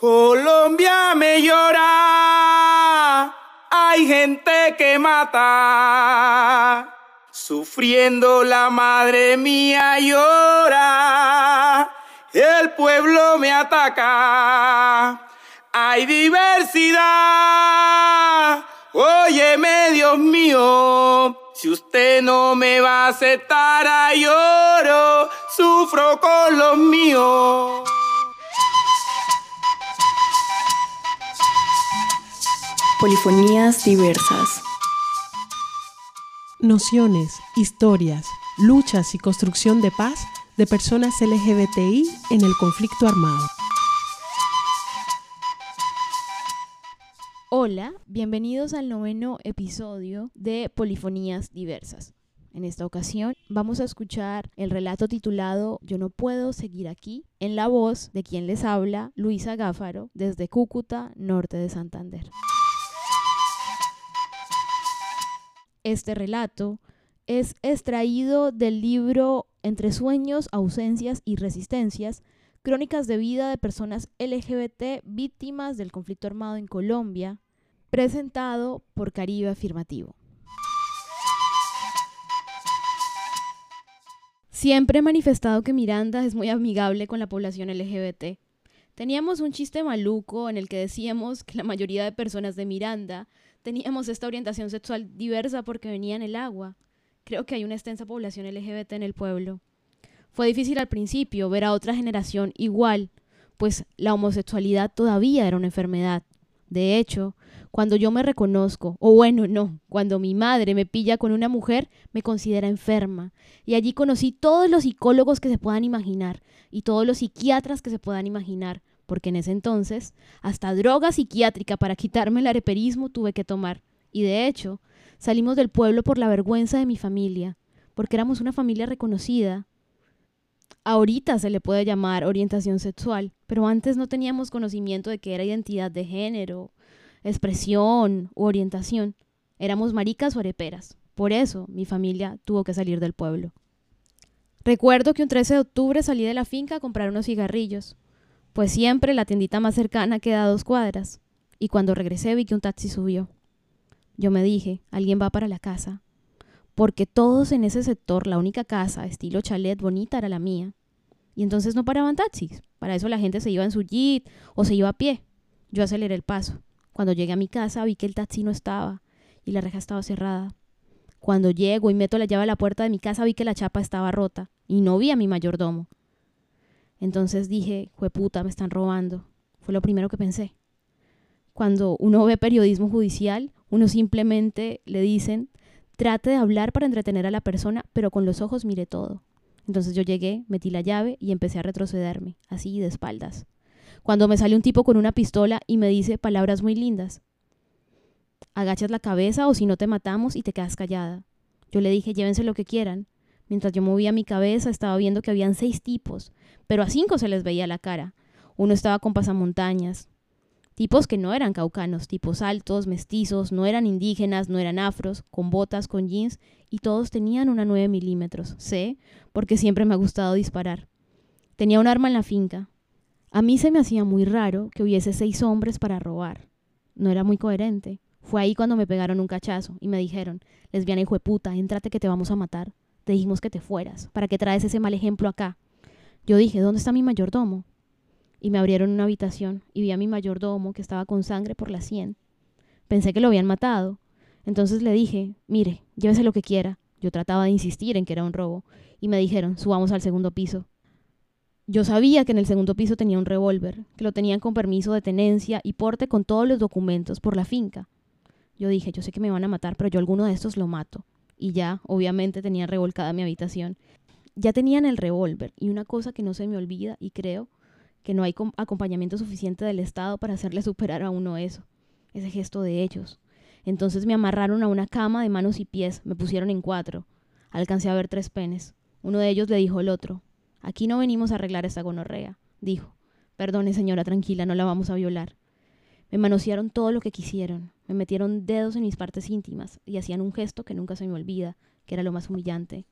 Colombia me llora, hay gente que mata, sufriendo la madre mía llora, el pueblo me ataca, hay diversidad, óyeme Dios mío, si usted no me va a aceptar lloro, sufro con los míos. Polifonías diversas. Nociones, historias, luchas y construcción de paz de personas LGBTI en el conflicto armado. Hola, bienvenidos al noveno episodio de Polifonías Diversas. En esta ocasión vamos a escuchar el relato titulado Yo no puedo seguir aquí, en la voz de quien les habla, Luisa Gáfaro, desde Cúcuta, norte de Santander. Este relato es extraído del libro Entre sueños, ausencias y resistencias, crónicas de vida de personas LGBT víctimas del conflicto armado en Colombia, presentado por Caribe Afirmativo. Siempre he manifestado que Miranda es muy amigable con la población LGBT. Teníamos un chiste maluco en el que decíamos que la mayoría de personas de Miranda teníamos esta orientación sexual diversa porque venía en el agua. Creo que hay una extensa población LGBT en el pueblo. Fue difícil al principio ver a otra generación igual, pues la homosexualidad todavía era una enfermedad. De hecho, cuando yo me reconozco, o bueno, no, cuando mi madre me pilla con una mujer, me considera enferma. Y allí conocí todos los psicólogos que se puedan imaginar y todos los psiquiatras que se puedan imaginar, porque en ese entonces hasta droga psiquiátrica para quitarme el areperismo tuve que tomar. Y de hecho, salimos del pueblo por la vergüenza de mi familia, porque éramos una familia reconocida. Ahorita se le puede llamar orientación sexual, pero antes no teníamos conocimiento de que era identidad de género, expresión u orientación. Éramos maricas o areperas. Por eso mi familia tuvo que salir del pueblo. Recuerdo que un 13 de octubre salí de la finca a comprar unos cigarrillos pues siempre la tiendita más cercana queda a dos cuadras, y cuando regresé vi que un taxi subió. Yo me dije, alguien va para la casa, porque todos en ese sector, la única casa, estilo chalet bonita, era la mía. Y entonces no paraban taxis, para eso la gente se iba en su jeep o se iba a pie. Yo aceleré el paso. Cuando llegué a mi casa vi que el taxi no estaba y la reja estaba cerrada. Cuando llego y meto la llave a la puerta de mi casa vi que la chapa estaba rota y no vi a mi mayordomo. Entonces dije, puta, me están robando. Fue lo primero que pensé. Cuando uno ve periodismo judicial, uno simplemente le dicen, trate de hablar para entretener a la persona, pero con los ojos mire todo. Entonces yo llegué, metí la llave y empecé a retrocederme, así de espaldas. Cuando me sale un tipo con una pistola y me dice palabras muy lindas. Agachas la cabeza o si no te matamos y te quedas callada. Yo le dije, llévense lo que quieran. Mientras yo movía mi cabeza, estaba viendo que habían seis tipos, pero a cinco se les veía la cara. Uno estaba con pasamontañas. Tipos que no eran caucanos, tipos altos, mestizos, no eran indígenas, no eran afros, con botas, con jeans, y todos tenían una 9 milímetros. Sé, porque siempre me ha gustado disparar. Tenía un arma en la finca. A mí se me hacía muy raro que hubiese seis hombres para robar. No era muy coherente. Fue ahí cuando me pegaron un cachazo y me dijeron, lesbiana hijo de puta, entrate que te vamos a matar. Te dijimos que te fueras. ¿Para qué traes ese mal ejemplo acá? Yo dije, ¿dónde está mi mayordomo? Y me abrieron una habitación y vi a mi mayordomo que estaba con sangre por la sien. Pensé que lo habían matado. Entonces le dije, mire, llévese lo que quiera. Yo trataba de insistir en que era un robo. Y me dijeron, subamos al segundo piso. Yo sabía que en el segundo piso tenía un revólver, que lo tenían con permiso de tenencia y porte con todos los documentos por la finca. Yo dije, yo sé que me van a matar, pero yo alguno de estos lo mato. Y ya, obviamente, tenía revolcada mi habitación ya tenían el revólver y una cosa que no se me olvida y creo que no hay acompañamiento suficiente del Estado para hacerle superar a uno eso, ese gesto de ellos. Entonces me amarraron a una cama de manos y pies, me pusieron en cuatro. Alcancé a ver tres penes. Uno de ellos le dijo al otro, aquí no venimos a arreglar esta gonorrea, dijo. Perdone señora, tranquila, no la vamos a violar. Me manosearon todo lo que quisieron, me metieron dedos en mis partes íntimas y hacían un gesto que nunca se me olvida, que era lo más humillante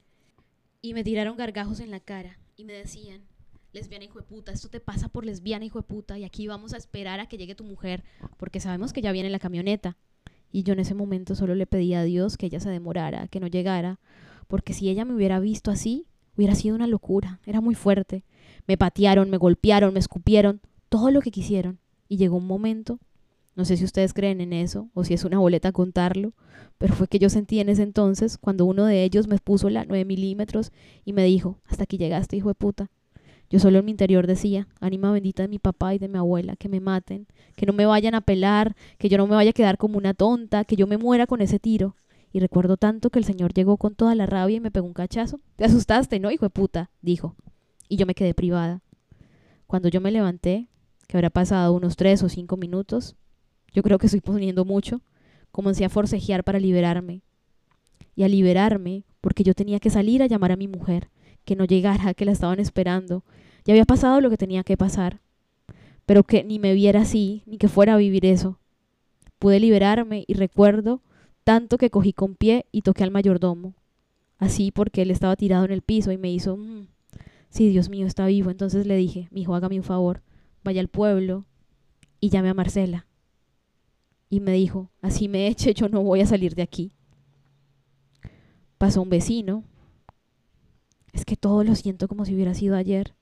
y me tiraron gargajos en la cara y me decían, lesbiana hijo de puta, esto te pasa por lesbiana hijo de puta y aquí vamos a esperar a que llegue tu mujer porque sabemos que ya viene la camioneta. Y yo en ese momento solo le pedí a Dios que ella se demorara, que no llegara, porque si ella me hubiera visto así, hubiera sido una locura, era muy fuerte. Me patearon, me golpearon, me escupieron, todo lo que quisieron. Y llegó un momento, no sé si ustedes creen en eso o si es una boleta contarlo, pero fue que yo sentí en ese entonces cuando uno de ellos me puso la 9 milímetros y me dijo, hasta aquí llegaste, hijo de puta. Yo solo en mi interior decía, ánima bendita de mi papá y de mi abuela, que me maten, que no me vayan a pelar, que yo no me vaya a quedar como una tonta, que yo me muera con ese tiro. Y recuerdo tanto que el señor llegó con toda la rabia y me pegó un cachazo. Te asustaste, ¿no, hijo de puta? dijo. Y yo me quedé privada. Cuando yo me levanté, que habrá pasado unos tres o cinco minutos, yo creo que estoy poniendo mucho, comencé a forcejear para liberarme. Y a liberarme porque yo tenía que salir a llamar a mi mujer, que no llegara, que la estaban esperando. Ya había pasado lo que tenía que pasar, pero que ni me viera así, ni que fuera a vivir eso. Pude liberarme y recuerdo tanto que cogí con pie y toqué al mayordomo. Así porque él estaba tirado en el piso y me hizo, mm, sí, Dios mío, está vivo. Entonces le dije, mi hijo, hágame un favor, vaya al pueblo y llame a Marcela. Y me dijo, así me eche, yo no voy a salir de aquí. Pasó un vecino, es que todo lo siento como si hubiera sido ayer.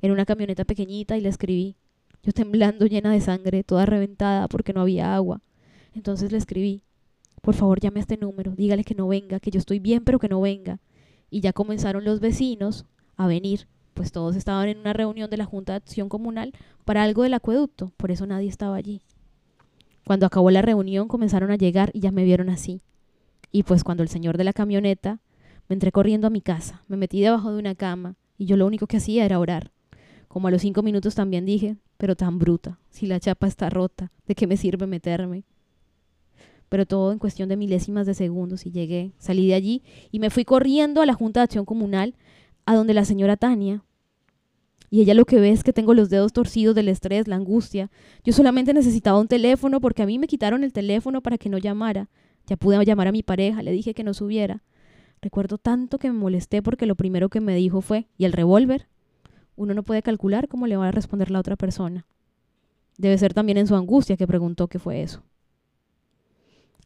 En una camioneta pequeñita y le escribí. Yo temblando llena de sangre, toda reventada porque no había agua. Entonces le escribí, por favor llame a este número, dígale que no venga, que yo estoy bien pero que no venga. Y ya comenzaron los vecinos a venir, pues todos estaban en una reunión de la Junta de Acción Comunal para algo del acueducto, por eso nadie estaba allí. Cuando acabó la reunión comenzaron a llegar y ya me vieron así. Y pues cuando el señor de la camioneta me entré corriendo a mi casa, me metí debajo de una cama y yo lo único que hacía era orar. Como a los cinco minutos también dije, pero tan bruta, si la chapa está rota, ¿de qué me sirve meterme? Pero todo en cuestión de milésimas de segundos y llegué, salí de allí y me fui corriendo a la Junta de Acción Comunal, a donde la señora Tania. Y ella lo que ve es que tengo los dedos torcidos del estrés, la angustia. Yo solamente necesitaba un teléfono porque a mí me quitaron el teléfono para que no llamara. Ya pude llamar a mi pareja, le dije que no subiera. Recuerdo tanto que me molesté porque lo primero que me dijo fue, ¿y el revólver? Uno no puede calcular cómo le va a responder la otra persona. Debe ser también en su angustia que preguntó qué fue eso.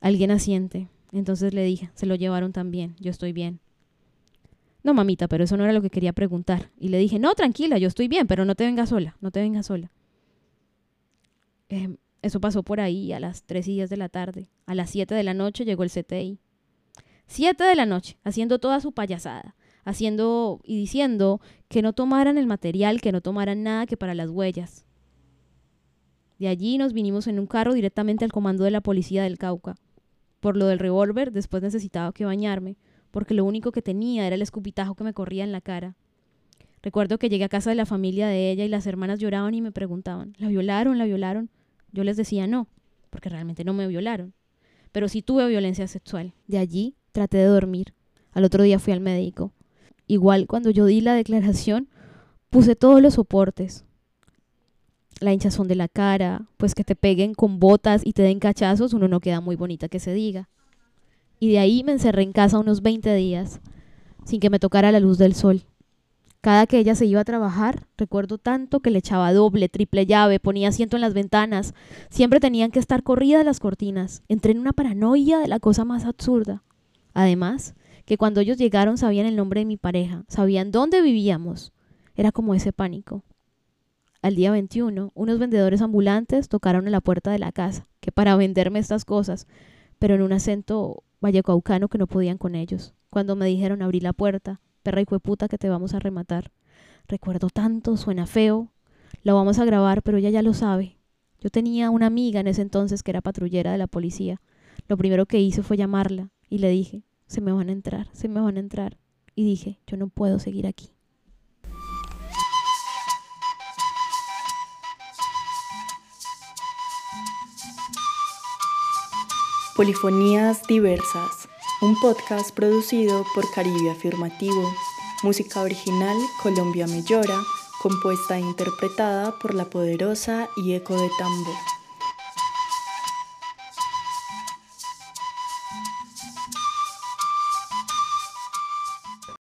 Alguien asiente. Entonces le dije, se lo llevaron también, yo estoy bien. No, mamita, pero eso no era lo que quería preguntar. Y le dije, no, tranquila, yo estoy bien, pero no te vengas sola, no te vengas sola. Eh, eso pasó por ahí a las tres y diez de la tarde. A las siete de la noche llegó el CTI. Siete de la noche, haciendo toda su payasada, haciendo y diciendo que no tomaran el material, que no tomaran nada que para las huellas. De allí nos vinimos en un carro directamente al comando de la policía del Cauca. Por lo del revólver, después necesitaba que bañarme, porque lo único que tenía era el escupitajo que me corría en la cara. Recuerdo que llegué a casa de la familia de ella y las hermanas lloraban y me preguntaban, ¿la violaron? ¿La violaron? Yo les decía no, porque realmente no me violaron. Pero sí tuve violencia sexual. De allí traté de dormir. Al otro día fui al médico. Igual cuando yo di la declaración, puse todos los soportes. La hinchazón de la cara, pues que te peguen con botas y te den cachazos, uno no queda muy bonita que se diga. Y de ahí me encerré en casa unos 20 días, sin que me tocara la luz del sol. Cada que ella se iba a trabajar, recuerdo tanto que le echaba doble, triple llave, ponía asiento en las ventanas. Siempre tenían que estar corridas las cortinas. Entré en una paranoia de la cosa más absurda. Además, que cuando ellos llegaron sabían el nombre de mi pareja, sabían dónde vivíamos. Era como ese pánico. Al día 21, unos vendedores ambulantes tocaron en la puerta de la casa, que para venderme estas cosas, pero en un acento vallecaucano que no podían con ellos. Cuando me dijeron abrí la puerta, perra y puta que te vamos a rematar. Recuerdo tanto, suena feo. Lo vamos a grabar, pero ella ya lo sabe. Yo tenía una amiga en ese entonces que era patrullera de la policía. Lo primero que hice fue llamarla y le dije, se me van a entrar, se me van a entrar. Y dije, yo no puedo seguir aquí. Polifonías Diversas, un podcast producido por Caribe Afirmativo, música original Colombia Me Llora, compuesta e interpretada por La Poderosa y Eco de Tambo.